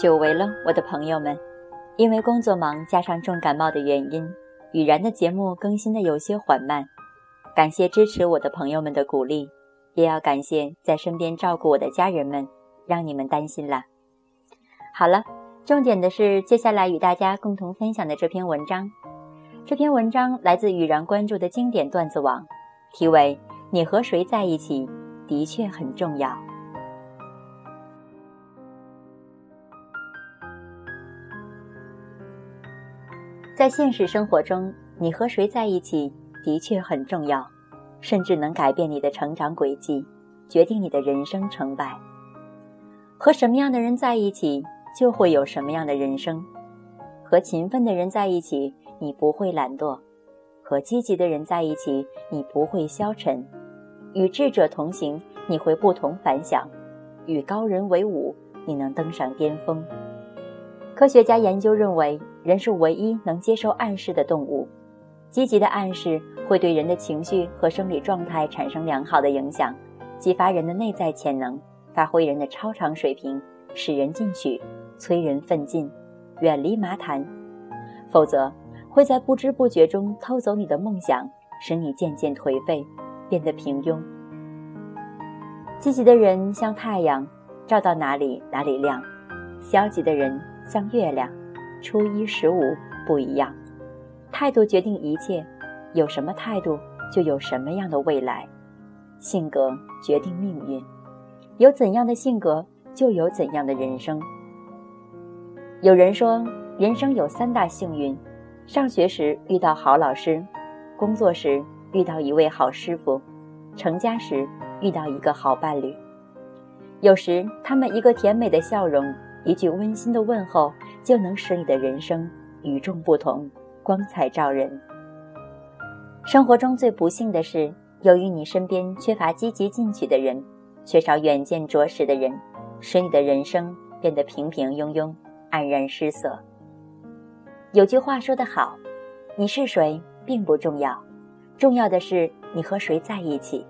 久违了，我的朋友们，因为工作忙加上重感冒的原因，雨然的节目更新的有些缓慢。感谢支持我的朋友们的鼓励，也要感谢在身边照顾我的家人们，让你们担心了。好了，重点的是接下来与大家共同分享的这篇文章。这篇文章来自雨然关注的经典段子网，题为《你和谁在一起的确很重要》。在现实生活中，你和谁在一起的确很重要，甚至能改变你的成长轨迹，决定你的人生成败。和什么样的人在一起，就会有什么样的人生。和勤奋的人在一起，你不会懒惰；和积极的人在一起，你不会消沉；与智者同行，你会不同凡响；与高人为伍，你能登上巅峰。科学家研究认为，人是唯一能接受暗示的动物。积极的暗示会对人的情绪和生理状态产生良好的影响，激发人的内在潜能，发挥人的超常水平，使人进取，催人奋进，远离麻烦。否则，会在不知不觉中偷走你的梦想，使你渐渐颓废，变得平庸。积极的人像太阳，照到哪里哪里亮；消极的人。像月亮，初一十五不一样。态度决定一切，有什么态度，就有什么样的未来。性格决定命运，有怎样的性格，就有怎样的人生。有人说，人生有三大幸运：上学时遇到好老师，工作时遇到一位好师傅，成家时遇到一个好伴侣。有时，他们一个甜美的笑容。一句温馨的问候，就能使你的人生与众不同，光彩照人。生活中最不幸的是，由于你身边缺乏积极进取的人，缺少远见卓识的人，使你的人生变得平平庸庸、黯然失色。有句话说得好：“你是谁并不重要，重要的是你和谁在一起。”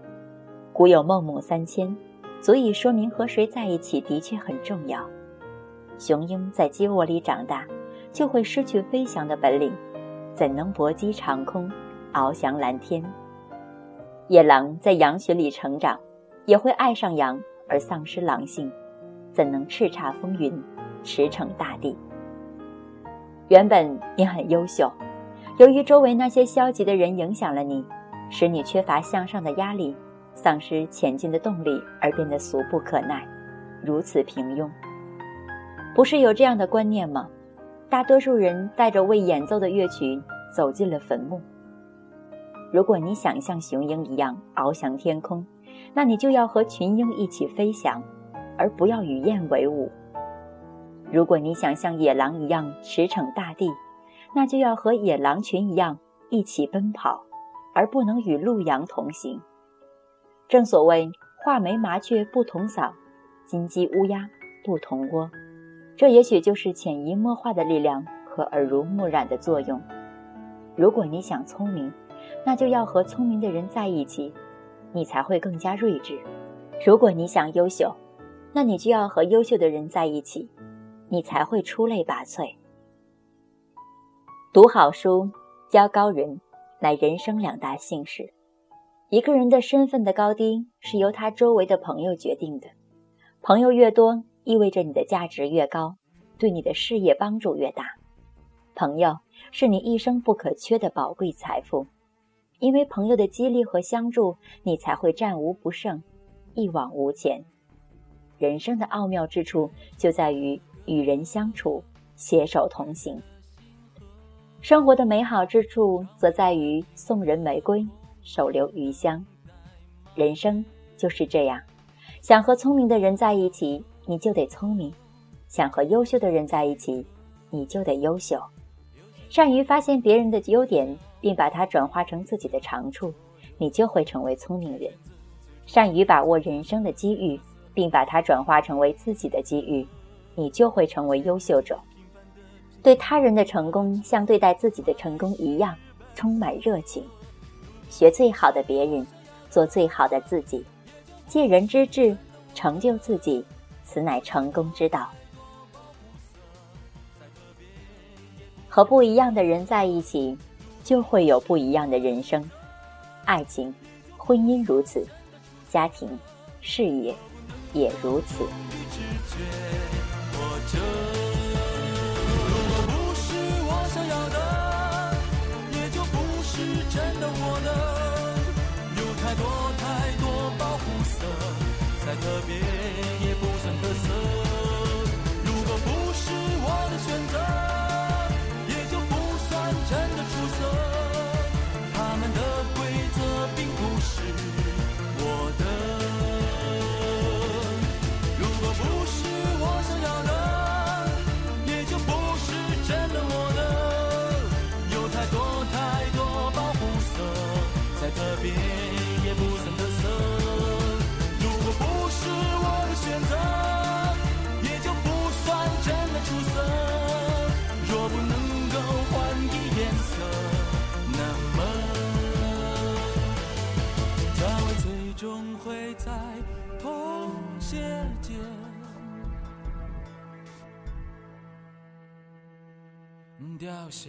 古有孟母三迁，足以说明和谁在一起的确很重要。雄鹰在鸡窝里长大，就会失去飞翔的本领，怎能搏击长空，翱翔蓝天？野狼在羊群里成长，也会爱上羊而丧失狼性，怎能叱咤风云，驰骋大地？原本你很优秀，由于周围那些消极的人影响了你，使你缺乏向上的压力，丧失前进的动力，而变得俗不可耐，如此平庸。不是有这样的观念吗？大多数人带着未演奏的乐曲走进了坟墓。如果你想像雄鹰一样翱翔天空，那你就要和群鹰一起飞翔，而不要与雁为伍。如果你想像野狼一样驰骋大地，那就要和野狼群一样一起奔跑，而不能与鹿羊同行。正所谓画眉麻雀不同嗓，金鸡乌鸦不同窝。这也许就是潜移默化的力量和耳濡目染的作用。如果你想聪明，那就要和聪明的人在一起，你才会更加睿智；如果你想优秀，那你就要和优秀的人在一起，你才会出类拔萃。读好书，交高人，乃人生两大幸事。一个人的身份的高低，是由他周围的朋友决定的，朋友越多。意味着你的价值越高，对你的事业帮助越大。朋友是你一生不可缺的宝贵财富，因为朋友的激励和相助，你才会战无不胜，一往无前。人生的奥妙之处就在于与人相处，携手同行。生活的美好之处则在于送人玫瑰，手留余香。人生就是这样，想和聪明的人在一起，你就得聪明；想和优秀的人在一起，你就得优秀。善于发现别人的优点，并把它转化成自己的长处，你就会成为聪明人。善于把握人生的机遇，并把它转化成为自己的机遇，你就会成为优秀者。对他人的成功，像对待自己的成功一样，充满热情。学最好的别人，做最好的自己，借人之智，成就自己，此乃成功之道。和不一样的人在一起，就会有不一样的人生。爱情、婚姻如此，家庭、事业也如此。真的，我的有太多太凋谢。